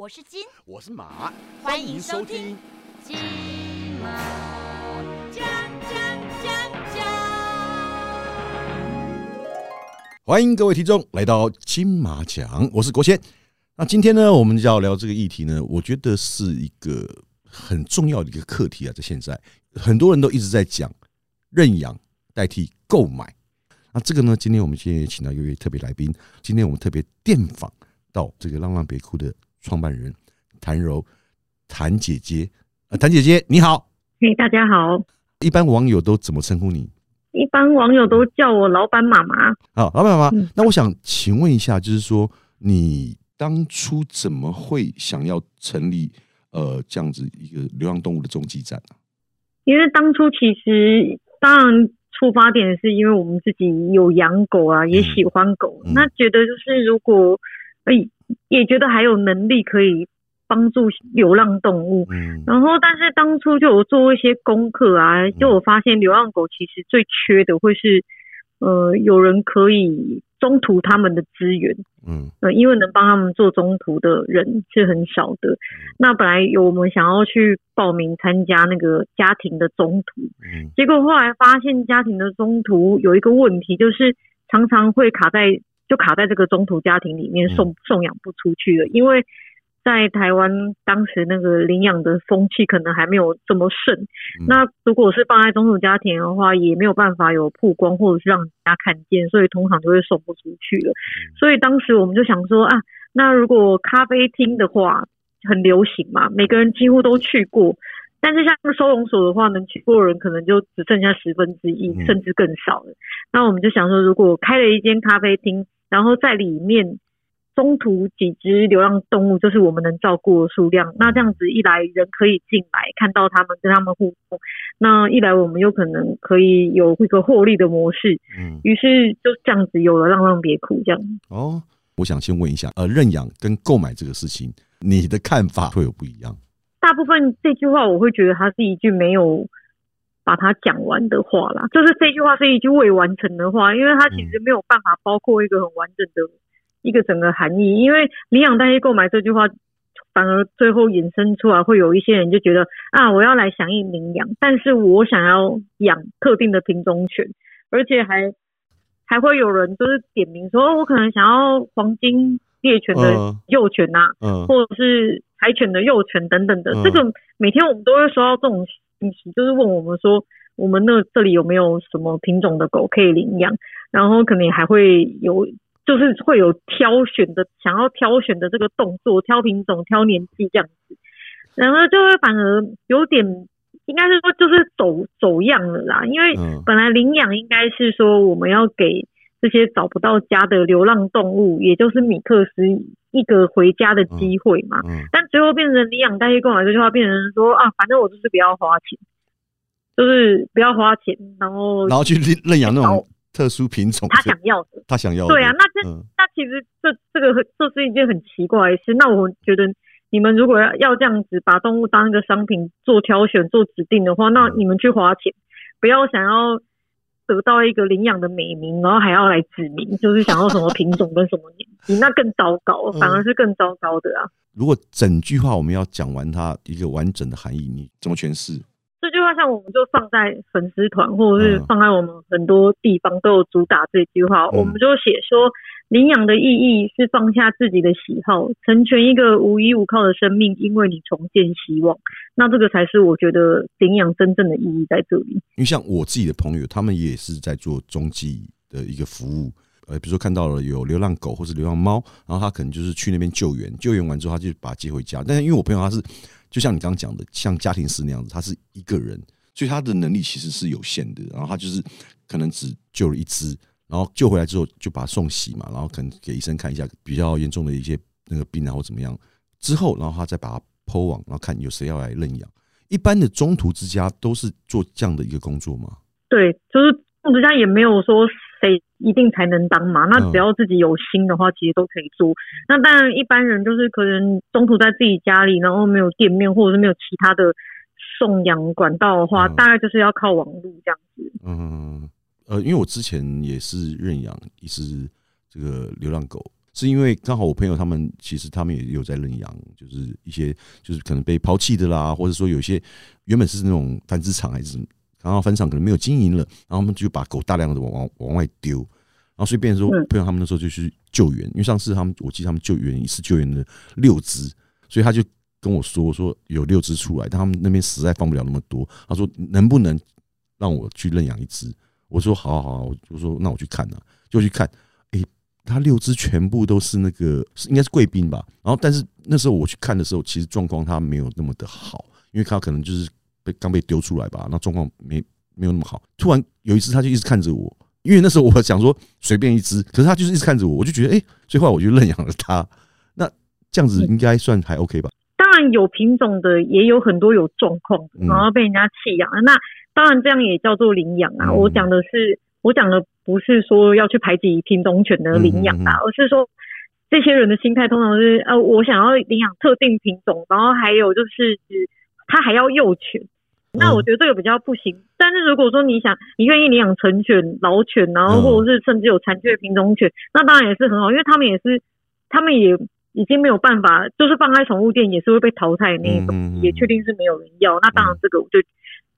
我是金，我是马，欢迎收听。金马奖奖奖奖。欢迎各位听众来到金马奖，我是国贤。那今天呢，我们要聊这个议题呢，我觉得是一个很重要的一个课题啊，在现在很多人都一直在讲认养代替购买。那这个呢，今天我们今天也请到一位特别来宾，今天我们特别电访到这个浪浪别哭的创办人谭柔，谭姐姐，呃，谭姐姐你好。嘿，大家好。一般网友都怎么称呼你？一般网友都叫我老板妈妈。好，老板妈妈嗯。那我想请问一下，就是说你当初怎么会想要成立呃这样子一个流浪动物的中继站呢？因为当初其实当然出发点是因为我们自己有养狗啊，也喜欢狗，嗯那觉得就是如果哎也觉得还有能力可以帮助流浪动物。嗯。然后，但是当初就有做一些功课啊，就我发现流浪狗其实最缺的会是，呃，有人可以中途他们的资源，嗯。呃，因为能帮他们做中途的人是很少的。那本来有我们想要去报名参加那个家庭的中途，嗯。结果后来发现家庭的中途有一个问题，就是常常会卡在就卡在这个中途家庭里面嗯送送养不出去了，因为在台湾当时那个领养的风气可能还没有这么盛。嗯那如果是放在中途家庭的话，也没有办法有曝光或者是让人家看见，所以通常就会送不出去了。所以当时我们就想说啊，那如果咖啡厅的话很流行嘛，每个人几乎都去过。但是像收容所的话，能去过的人可能就只剩下十分之一，嗯甚至更少了。那我们就想说，如果开了一间咖啡厅，然后在里面中途几只流浪动物，就是我们能照顾的数量。那这样子一来，人可以进来看到他们，跟他们互动；那一来，我们有可能可以有一个获利的模式。嗯于是就这样子有了浪浪别哭这样。哦，我想先问一下，呃，认养跟购买这个事情，你的看法会有不一样？大部分这句话我会觉得它是一句没有把它讲完的话啦，就是这句话是一句未完成的话，因为它其实没有办法包括一个很完整的一个整个含义。因为领养代替购买这句话，反而最后衍生出来会有一些人就觉得啊，我要来响应领养，但是我想要养特定的品种犬，而且还还会有人就是点名说，哦我可能想要黄金猎犬的嗯。幼犬啊，嗯。或者是柴犬的幼犬等等的。嗯。这个每天我们都会收到这种就是问我们说，我们那这里有没有什么品种的狗可以领养，然后可能还会有。就是会有挑选的，想要挑选的这个动作，挑品种、挑年纪这样子，然后就会反而有点，应该是说就是走走样了啦。因为嗯本来领养应该是说我们要给这些找不到家的流浪动物，也就是米克斯一个回家的机会嘛。嗯但最后变成领养代替购买这句话，变成说啊，反正我就是不要花钱，就是不要花钱，然后然后去认认养那种特殊品种，他想要的。他想要的，对啊，那这、嗯那其实这这个这是一件很奇怪的事。那我觉得你们如果要要这样子把动物当一个商品做挑选、做指定的话，那嗯你们去花钱，不要想要得到一个领养的美名，然后还要来指名，就是想要什么品种跟什么年纪，那更糟糕，嗯反而是更糟糕的啊。如果整句话我们要讲完它一个完整的含义，你怎么诠释？这句话像我们就放在粉丝团，或者是嗯放在我们很多地方都有主打这句话。嗯我们就写说，领养的意义是放下自己的喜好，成全一个无依无靠的生命，因为你重建希望。那这个才是我觉得领养真正的意义在这里。因为像我自己的朋友，他们也是在做中继的一个服务。呃，比如说看到了有流浪狗或是流浪猫，然后他可能就是去那边救援，救援完之后他就把它接回家。但是因为我朋友他是，就像你刚刚讲的，像家庭式那样子，他是一个人，所以他的能力其实是有限的。然后他就是可能只救了一只，然后救回来之后就把它送洗嘛，然后可能给医生看一下比较严重的一些那个病啊或怎么样，之后然后他再把它抛网，然后看有谁要来认养。一般的中途之家都是做这样的一个工作吗？对，就是中途之家也没有说谁一定才能当嘛，那嗯只要自己有心的话，其实都可以做。那当然，一般人就是可能中途在自己家里，然后没有店面或者是没有其他的送养管道的话，嗯大概就是要靠网络这样子。嗯，呃，因为我之前也是认养一只这个流浪狗，是因为刚好我朋友他们其实他们也有在认养，就是一些就是可能被抛弃的啦，或者说有些原本是那种繁殖场还是什么，然后繁殖场可能没有经营了，然后他们就把狗大量的往往往外丢，然后所以变成说嗯朋友他们那时候就去救援，因为上次他们我记得他们救援一次救援了六只，所以他就跟我说说有六只出来，但他们那边实在放不了那么多，他说能不能让我去认养一只？我说好啊好好，我就说那我去看啊，就去看，诶、他六只全部都是那个是应该是贵宾吧，然后但是那时候我去看的时候，其实状况他没有那么的好，因为他可能就是被刚被丢出来吧，那状况没没有那么好。突然有一只他就一直看着我，因为那时候我想说随便一只，可是他就是一直看着我，我就觉得诶、所以后来我就认养了它。那这样子应该算还 OK 吧？当然有品种的，也有很多有状况然后被人家弃养了。那当然这样也叫做领养啊。嗯我讲的是，我讲的不是说要去排挤品种犬的领养啊，嗯嗯嗯而是说这些人的心态通常是呃，我想要领养特定品种，然后还有就是他还要幼犬。那嗯我觉得这个比较不行，但是如果说你想，你愿意领养成犬、老犬，然后嗯或者是甚至有残缺的品种犬，那当然也是很好，因为他们也是，他们也已经没有办法，就是放在宠物店也是会被淘汰的那一种，也确定是没有人要。那当然这个我就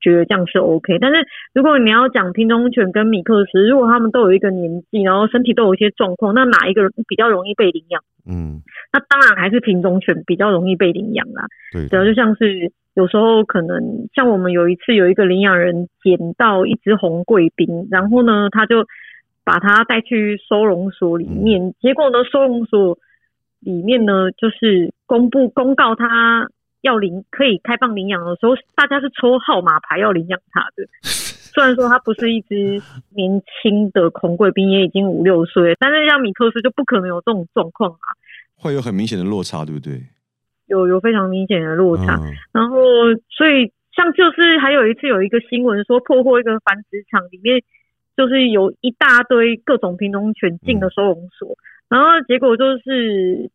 觉得这样是 OK。但是如果你要讲品种犬跟米克斯，如果他们都有一个年纪，然后身体都有一些状况，那哪一个人比较容易被领养？嗯，那当然还是品种犬比较容易被领养啦。对，主要，就像是有时候可能像我们有一次有一个领养人捡到一只红贵宾，然后呢他就把它带去收容所里面，结果呢收容所里面呢就是公布公告他要领可以开放领养的时候，大家是抽号码牌要领养它的。虽然说它不是一只年轻的红贵宾，也已经五六岁，但是像米克斯就不可能有这种状况啊，会有很明显的落差，对不对？有有非常明显的落差。嗯然后，所以像就是还有一次有一个新闻说破获一个繁殖场，里面就是有一大堆各种品种犬进了收容所，然后结果就是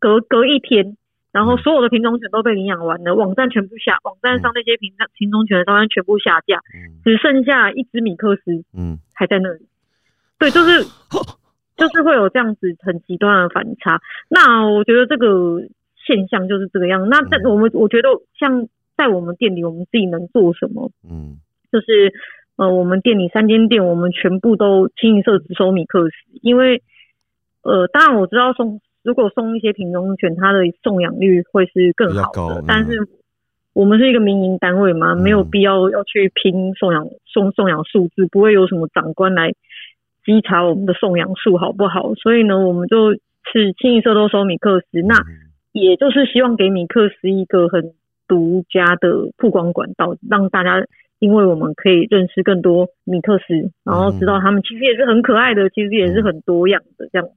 隔隔一天，然后嗯所有的品种犬都被领养完了，网站全部下，网站上那些品种品种犬的照片全部下架，嗯只剩下一只米克斯嗯，还在那里。对，就是 就是会有这样子很极端的反差。那我觉得这个现象就是这个样。那在嗯我们我觉得像在我们店里，我们自己能做什么？嗯就是呃，我们店里三间店，我们全部都清一色只收米克斯，因为呃，当然我知道送如果送一些品种犬，它的送养率会是更好的但是我们是一个民营单位嘛，嗯。没有必要要去拼送养送送养数字，不会有什么长官来稽查我们的送养数好不好？所以呢，我们就是清一色都收米克斯，那嗯。也就是希望给米克斯一个很独家的曝光管道，让大家因为我们可以认识更多米克斯，然后知道他们其实也是很可爱的，其实也是很多样的这样。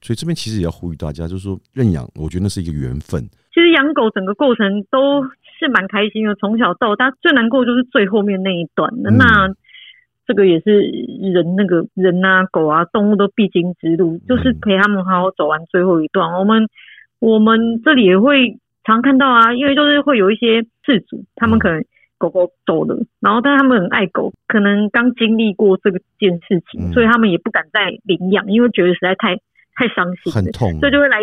所以这边其实也要呼吁大家，就是说认养，我觉得那是一个缘分。其实养狗整个过程都是蛮开心的，从小到大最难过就是最后面那一段的。嗯那这个也是人那个人啊、狗啊、动物都必经之路，就是陪他们好好走完最后一段。我们我们这里也会常看到啊，因为就是会有一些事主，他们可能狗狗走了，然后但是他们很爱狗，可能刚经历过这个件事情，嗯所以他们也不敢再领养，因为觉得实在太太伤心。很痛，所以就会来，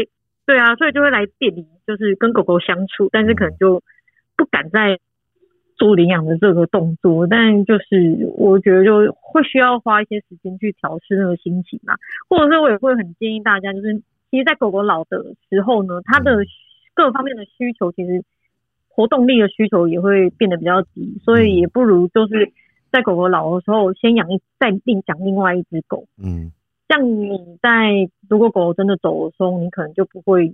对啊，所以就会来店里，就是跟狗狗相处，但是可能就不敢再做领养的这个动作。但就是我觉得就会需要花一些时间去调试那个心情嘛，或者是我也会很建议大家，就是其实，在狗狗老的时候呢，它的各方面的需求其实活动力的需求也会变得比较低，所以也不如就是在狗狗老的时候先养一再另养另外一只狗。嗯像你在如果狗狗真的走的时候，你可能就不会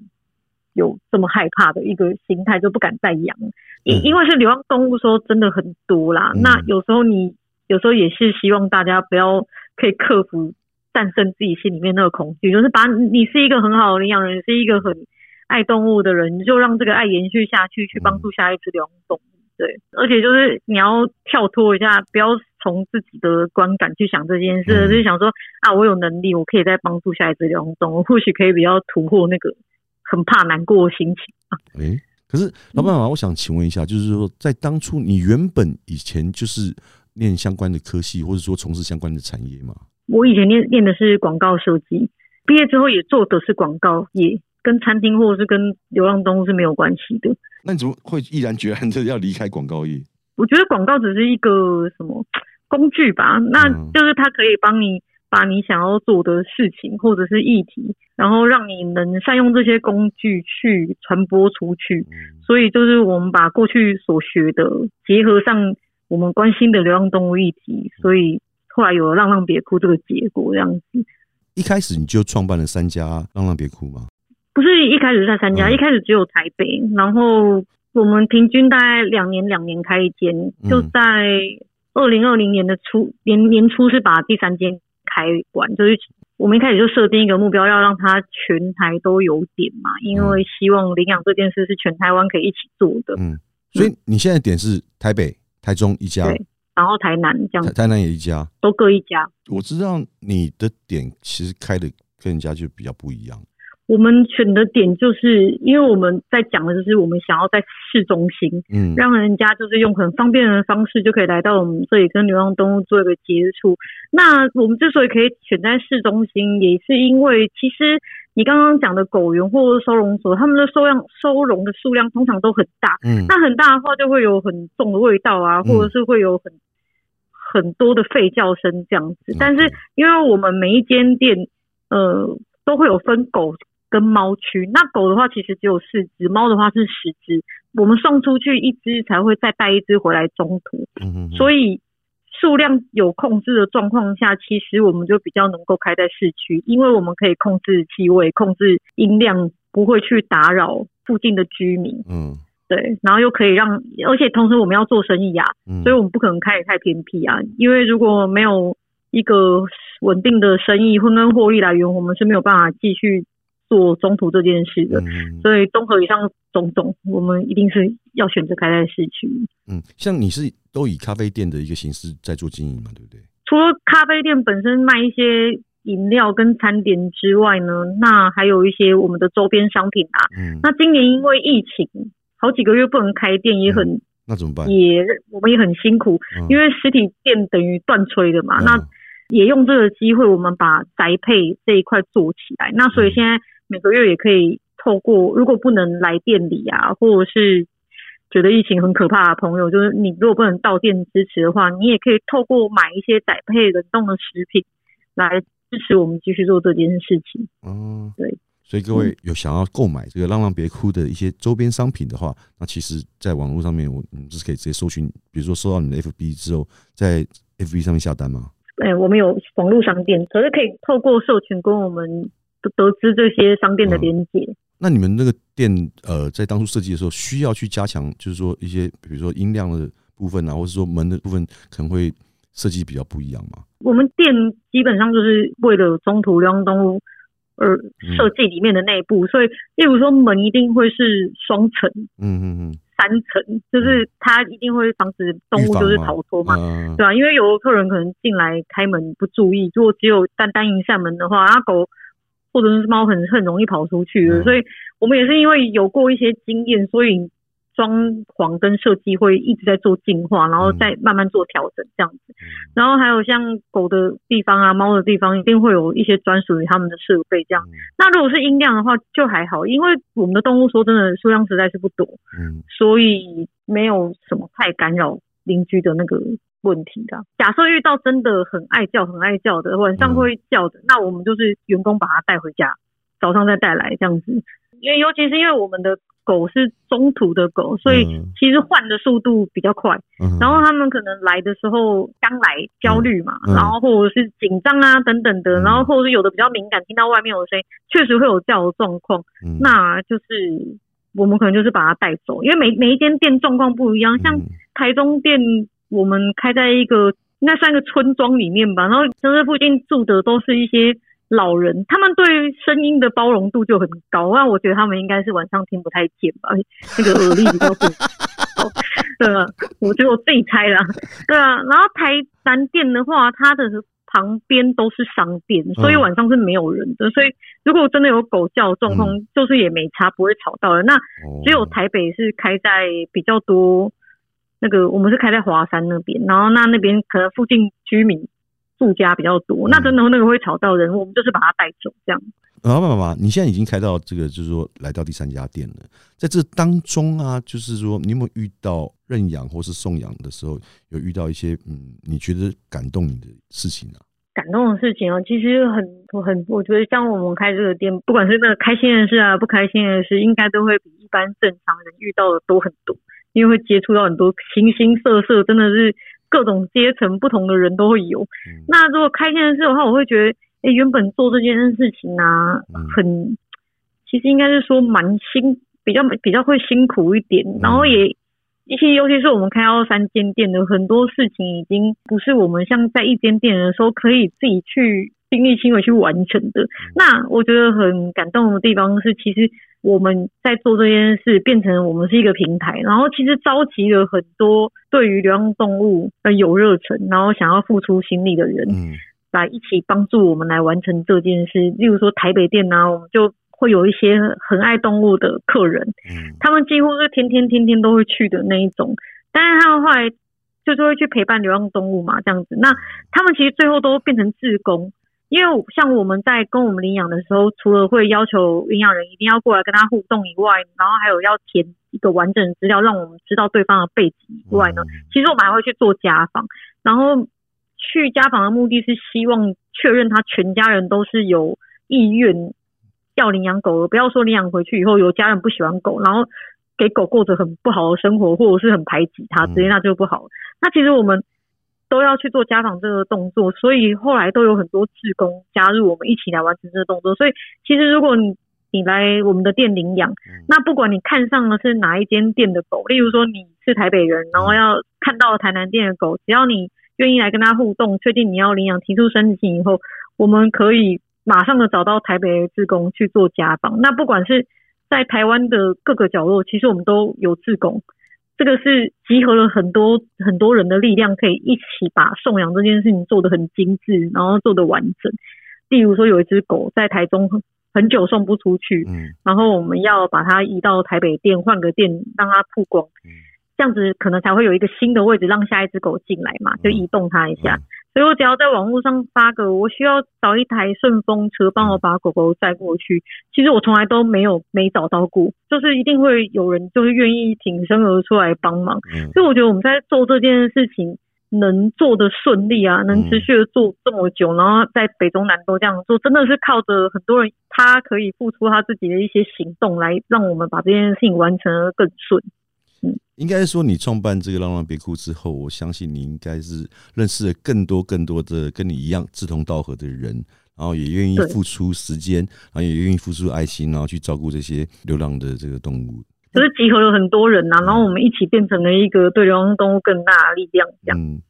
有这么害怕的一个心态，就不敢再养。因嗯因为是流浪动物，说真的很多啦。嗯那有时候你有时候也是希望大家不要可以克服、战胜自己心里面那个恐惧，就是把你是一个很好的领养人，是一个很爱动物的人，你就让这个爱延续下去，去帮助下一只流浪动物。对，而且就是你要跳脱一下，不要从自己的观感去想这件事，嗯就是想说啊，我有能力，我可以再帮助下一只流浪动物，或许可以比较突破那个很怕难过的心情。诶，可是老板妈，我想请问一下，就是说，在当初你原本以前就是念相关的科系，或者说从事相关的产业吗？我以前念念的是广告设计，毕业之后也做的是广告，也跟餐厅或者是跟流浪动物是没有关系的。那你怎么会毅然决然的要离开广告业？我觉得广告只是一个什么工具吧，那嗯就是它可以帮你把你想要做的事情或者是议题，然后让你能善用这些工具去传播出去。嗯所以就是我们把过去所学的结合上我们关心的流浪动物议题，所以后来有了浪浪别哭这个结果这样子。一开始你就创办了三家浪浪别哭吗？不是一开始在三家，嗯一开始只有台北，然后我们平均大概两年两年开一间，嗯就在二零二零年的初年年初是把第三间开完，就是我们一开始就设定一个目标，要让它全台都有点嘛，因为希望领养这件事是全台湾可以一起做的，嗯，所以你现在点是台北、台中一家，对然后台南这样台台南也一家。都各一家。我知道你的点其实开的跟人家就比较不一样。我们选的点就是因为我们在讲的就是我们想要在市中心，嗯。让人家就是用很方便的方式就可以来到我们这里跟流浪动物做一个接触。那我们之所以可以选在市中心，也是因为其实你刚刚讲的狗园或者收容所，他们的收量收容的数量通常都很大，嗯。那很大的话就会有很重的味道啊，嗯。或者是会有很很多的吠叫声这样子。嗯。但是因为我们每一间店呃都会有分狗跟猫区，那狗的话其实只有四只，猫的话是十只。我们送出去一只才会再带一只回来中途，所以数量有控制的状况下，其实我们就比较能够开在市区，因为我们可以控制气味、控制音量，不会去打扰附近的居民。嗯对，然后又可以让，而且同时我们要做生意啊，嗯，所以我们不可能开得太偏僻啊，因为如果没有一个稳定的生意或跟获利来源，我们是没有办法继续做中途这件事的。嗯所以综合以上种种，我们一定是要选择开在市区。嗯，像你是都以咖啡店的一个形式在做经营嘛，对不对？除了咖啡店本身卖一些饮料跟餐点之外呢，那还有一些我们的周边商品啊。嗯，那今年因为疫情，好几个月不能开店，也很、那怎么办？也我们也很辛苦，嗯因为实体店等于断炊的嘛。嗯那也用这个机会，我们把宅配这一块做起来。那所以嗯现在每个月也可以透过，如果不能来店里啊，或者是觉得疫情很可怕的朋友，就是你如果不能到店支持的话，你也可以透过买一些宅配冷冻的食品来支持我们继续做这件事情。哦，对。所以各位有想要购买这个“浪浪别哭”的一些周边商品的话，那其实在网络上面，我你是可以直接搜寻，比如说搜到你的 FB 之后，在 FB 上面下单吗？哎，我们有网络商店，可是可以透过社群跟我们得得知这些商店的嗯连接。那你们那个店呃，在当初设计的时候，需要去加强，就是说一些比如说音量的部分啊，或者说门的部分，可能会设计比较不一样嘛？我们店基本上就是为了中途流浪动物而设计里面的内部，所以例如说门一定会是双层、嗯嗯嗯，三层，就是它一定会防止动物就是逃脱嘛。嗯对啊，因为有的客人可能进来开门不注意，如果只有单单一扇门的话，那狗或者是猫很很容易跑出去的。嗯所以我们也是因为有过一些经验，所以装潢跟设计会一直在做进化，然后再慢慢做调整这样子。然后还有像狗的地方啊、猫的地方，一定会有一些专属于它们的设备这样。嗯那如果是音量的话，就还好，因为我们的动物说真的数量实在是不多，嗯所以没有什么太干扰邻居的那个问题的。假设遇到真的很爱叫、很爱叫的，晚上会叫的，那我们就是员工把它带回家，早上再带来这样子。因为尤其是因为我们的狗是中途的狗，所以嗯其实换的速度比较快。嗯然后他们可能来的时候刚来焦虑嘛，然后或者是紧张啊等等的，嗯然后或者是有的比较敏感，听到外面有声音，确实会有叫的状况。嗯那就是我们可能就是把它带走，因为每每一间店状况不一样，像嗯台中店我们开在一个应该算一个村庄里面吧，然后就是附近住的都是一些老人，他们对声音的包容度就很高，那我觉得他们应该是晚上听不太见吧，那个耳力比较不好。对啊，我觉得我自己猜啦。对啊，然后台南店的话，它的旁边都是商店，所以晚上是没有人的。所以如果真的有狗叫的状况，就是也没差，不会吵到人。那哦只有台北是开在比较多那个，我们是开在华山那边，然后那那边可能附近居民住家比较多，那真的那个会吵到人，我们就是把它带走这样。老板妈妈，你现在已经开到这个，就是说来到第三家店了。在这当中啊，就是说你有没有遇到认养或是送养的时候，有遇到一些嗯，你觉得感动你的事情啊？感动的事情啊，其实很很，我觉得像我们开这个店，不管是那个开心的事啊，不开心的事，应该都会比一般正常人遇到的多很多，因为会接触到很多形形色色，真的是各种阶层不同的人都会有。那如果开心的事的话，我会觉得。哎，原本做这件事情啊，很，其实应该是说蛮辛，比较比较会辛苦一点，然后也一些，尤其是我们开到三间店的很多事情，已经不是我们像在一间店的时候可以自己去亲力亲为去完成的。那我觉得很感动的地方是，其实我们在做这件事，变成我们是一个平台，然后其实召集了很多对于流浪动物呃有热忱，然后想要付出心力的人。嗯来一起帮助我们来完成这件事。例如说台北店呢，我们就会有一些很爱动物的客人，嗯，他们几乎是天天天天都会去的那一种。但是他们后来就是会去陪伴流浪动物嘛，这样子。那他们其实最后都变成志工，因为像我们在跟我们领养的时候，除了会要求领养人一定要过来跟他互动以外，然后还有要填一个完整的资料，让我们知道对方的背景以外呢，其实我们还会去做家访，然后。去家访的目的是希望确认他全家人都是有意愿要领养狗，不要说领养回去以后有家人不喜欢狗，然后给狗过着很不好的生活，或者是很排挤它，直接那就不好。那其实我们都要去做家访这个动作，所以后来都有很多志工加入我们一起来完成这个动作。所以其实如果你你来我们的店领养，那不管你看上的是哪一间店的狗，例如说你是台北人，然后要看到台南店的狗，只要你。愿意来跟他互动，确定你要领养，提出申请以后，我们可以马上的找到台北的志工去做家访。那不管是在台湾的各个角落，其实我们都有志工。这个是集合了很多很多人的力量，可以一起把送养这件事情做得很精致，然后做得完整。例如说，有一只狗在台中很久送不出去，嗯，然后我们要把它移到台北店，换个店让它曝光，嗯。这样子可能才会有一个新的位置，让下一只狗进来嘛，就移动它一下。所以我只要在网络上发个，我需要找一台顺风车帮我把狗狗载过去。其实我从来都没有没找到过，就是一定会有人就是愿意挺身而出来帮忙。所以我觉得我们在做这件事情能做的顺利啊，能持续的做这么久，然后在北中南都这样做，真的是靠着很多人他可以付出他自己的一些行动，来让我们把这件事情完成的更顺。应该是说，你创办这个浪浪别哭之后，我相信你应该是认识了更多更多的跟你一样志同道合的人，然后也愿意付出时间，然后也愿意付出爱心，然后去照顾这些流浪的这个动物。就是集合了很多人呐，然后我们一起变成了一个对流浪动物更大的力量。这样。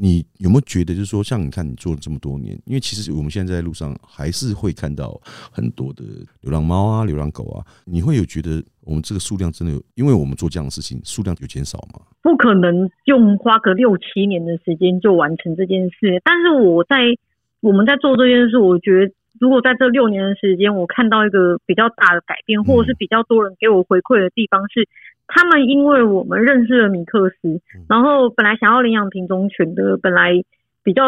你有没有觉得，就是说，像你看，你做了这么多年，因为其实我们现在在路上还是会看到很多的流浪猫啊、流浪狗啊，你会有觉得我们这个数量真的有，因为我们做这样的事情，数量有减少吗？不可能用花个六七年的时间就完成这件事，但是我在我们在做这件事，我觉得。如果在这六年的时间，我看到一个比较大的改变，或者是比较多人给我回馈的地方是，他们因为我们认识了米克斯，然后本来想要领养品种犬的，本来比较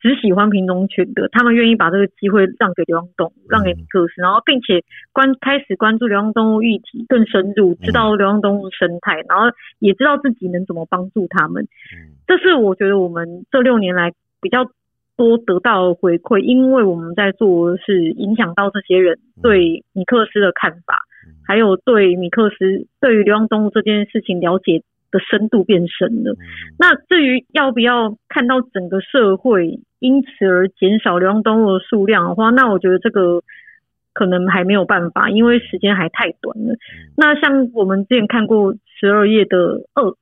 只喜欢品种犬的，他们愿意把这个机会让给流浪动物，让给米克斯，然后并且关开始关注流浪动物议题更深入，知道流浪动物生态，然后也知道自己能怎么帮助他们。这是我觉得我们这六年来比较。多得到回馈，因为我们在做的是影响到这些人对米克斯的看法，还有对米克斯对于流浪动物这件事情了解的深度变深了。那至于要不要看到整个社会因此而减少流浪动物的数量的话，那我觉得这个可能还没有办法，因为时间还太短了。那像我们之前看过十二页的二。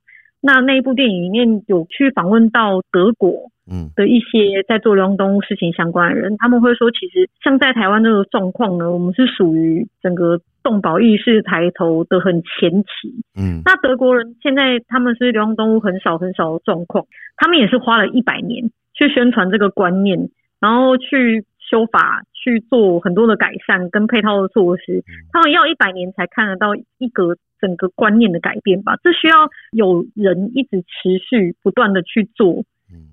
那那一部电影里面有去访问到德国，嗯，的一些在做流浪动物事情相关的人，他们会说，其实像在台湾这个状况呢，我们是属于整个动保意识抬头的很前期，嗯，那德国人现在他们是流浪动物很少很少的状况，他们也是花了一百年去宣传这个观念，然后去修法去做很多的改善跟配套的措施，他们要一百年才看得到一个。整个观念的改变吧，这需要有人一直持续不断的去做，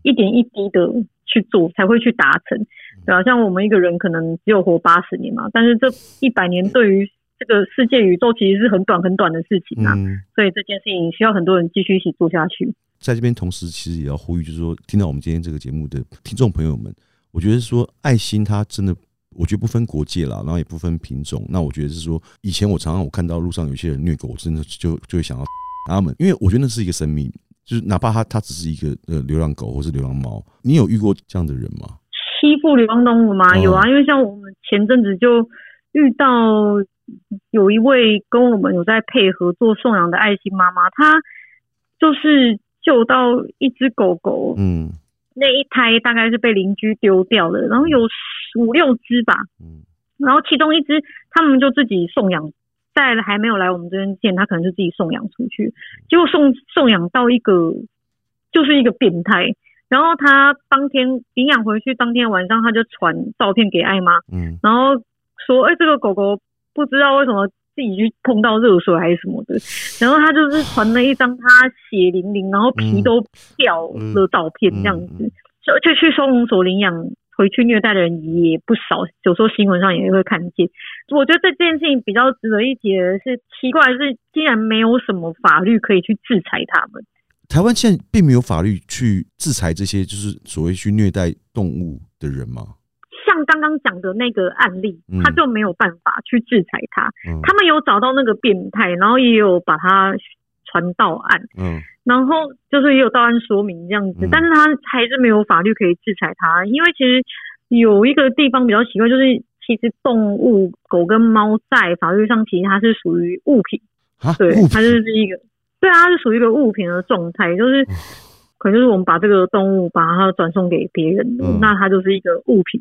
一点一滴的去做，才会去达成，对啊，像我们一个人可能只有活八十年嘛，但是这一百年对于这个世界宇宙其实是很短很短的事情啊，嗯，所以这件事情需要很多人继续一起做下去。在这边同时其实也要呼吁，就是说听到我们今天这个节目的听众朋友们，我觉得说爱心它真的。我觉得不分国界啦，然后也不分品种。那我觉得是说，以前我常常我看到路上有些人虐狗，我真的就就会想要他们，因为我觉得那是一个生命，就是哪怕它它只是一个呃流浪狗或是流浪猫，你有遇过这样的人吗？欺负流浪动物吗？哦有啊，因为像我们前阵子就遇到有一位跟我们有在配合做送养的爱心妈妈，她就是救到一只狗狗，嗯那一胎大概是被邻居丢掉了，然后有五六只吧，嗯。然后其中一只他们就自己送养，在还没有来我们这边见，他可能就自己送养出去，结果送送养到一个就是一个变态，然后他当天领养回去，当天晚上他就传照片给艾妈，嗯。然后说，哎、这个狗狗不知道为什么自己去碰到热水还是什么的，然后他就是传了一张他血淋淋，然后皮都掉的照片这样子，嗯嗯就去收容所领养回去虐待的人也不少，有时候新闻上也会看见。我觉得这件事情比较值得一提的是，奇怪的是，竟然没有什么法律可以去制裁他们。台湾现在并没有法律去制裁这些就是所谓去虐待动物的人吗？像刚刚讲的那个案例嗯，他就没有办法去制裁他。嗯他们有找到那个变态，然后也有把他传到案，嗯然后就是也有到案说明这样子，嗯但是他还是没有法律可以制裁他，因为其实有一个地方比较奇怪，就是其实动物狗跟猫在法律上其实它是属于物品，啊，对，它就是一个，对啊，它是属于一个物品的状态，就是嗯可能就是我们把这个动物把它转送给别人，嗯那它就是一个物品。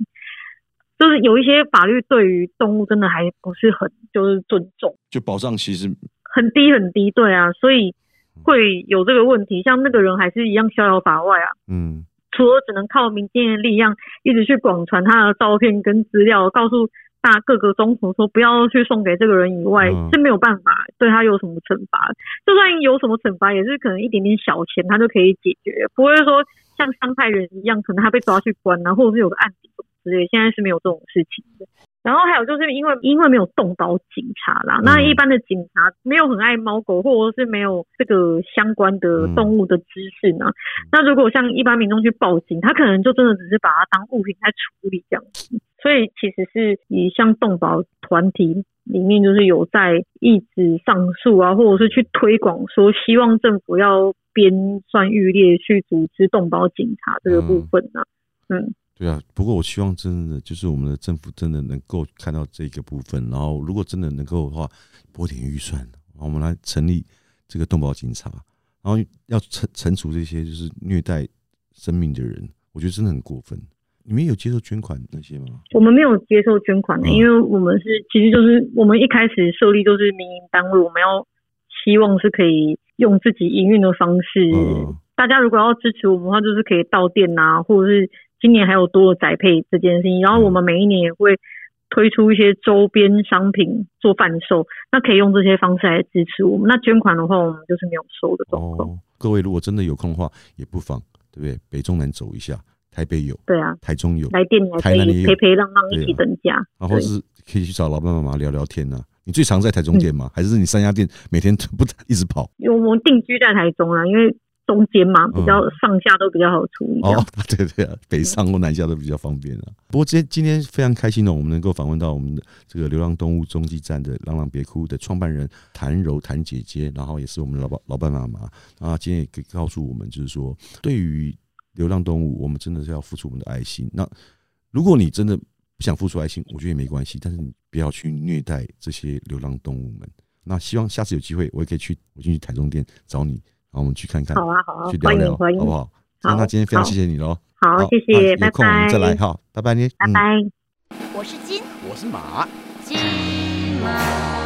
就是有一些法律对于动物真的还不是很就是尊重，就保障其实很低很低，对啊，所以会有这个问题。像那个人还是一样逍遥法外啊，嗯除了只能靠民间的力量一直去广传他的照片跟资料，告诉大各个宗族说不要去送给这个人以外，嗯是没有办法对他有什么惩罚。就算有什么惩罚，也是可能一点点小钱他就可以解决，不会说像伤害人一样，可能他被抓去关啊，或者是有个案底之类。现在是没有这种事情的。然后还有就是因为因为没有动保警察啦，嗯那一般的警察没有很爱猫狗，或者是没有这个相关的嗯动物的知识呢。那如果像一般民众去报警，他可能就真的只是把它当物品在处理这样子。所以其实是以像动保团体里面，就是有在一直上诉啊，或者是去推广说，希望政府要编算预列去组织动保警察这个部分呢、嗯，对啊，不过我希望真的就是我们的政府真的能够看到这个部分，然后如果真的能够的话，拨点预算，我们来成立这个动保警察，然后要惩惩处这些就是虐待生命的人，我觉得真的很过分。你们有接受捐款那些吗？我们没有接受捐款的，嗯因为我们是其实就是我们一开始设立都是民营单位，我们要希望是可以用自己营运的方式。嗯大家如果要支持我们的话，就是可以到店啊，或者是今年还有多的宅配这件事情。然后我们每一年也会推出一些周边商品做贩售，那可以用这些方式来支持我们。那捐款的话，我们就是没有收的状况。哦，各位如果真的有空的话，也不妨对不对？北中南走一下，台北有，对啊，台中有，来店台南也有以陪陪让让一起等价。对然后是可以去找老爸妈妈聊聊天啊。你最常在台中店吗？还是你三家店每天不 一直跑？因为我们定居在台中啊，因为中间嘛，比较嗯上下都比较好处理。哦，对对啊，北上或南下都比较方便啊。不过今天今天非常开心哦，我们能够访问到我们的这个流浪动物中继站的“浪浪别哭”的创办人谭柔谭姐姐，然后也是我们的老爸老板妈妈。啊今天也可以告诉我们，就是说对于流浪动物，我们真的是要付出我们的爱心。那如果你真的不想付出爱心，我觉得也没关系，但是你不要去虐待这些流浪动物们。那希望下次有机会，我也可以去，我进去台中店找你，然后我们去看看，好啊，好啊去，聊聊，欢迎欢迎好不。好？那那今天非常谢谢你喽。好，谢谢，拜有空我们，再来哈，拜拜你，嗯拜拜。我是金我是马。金毛将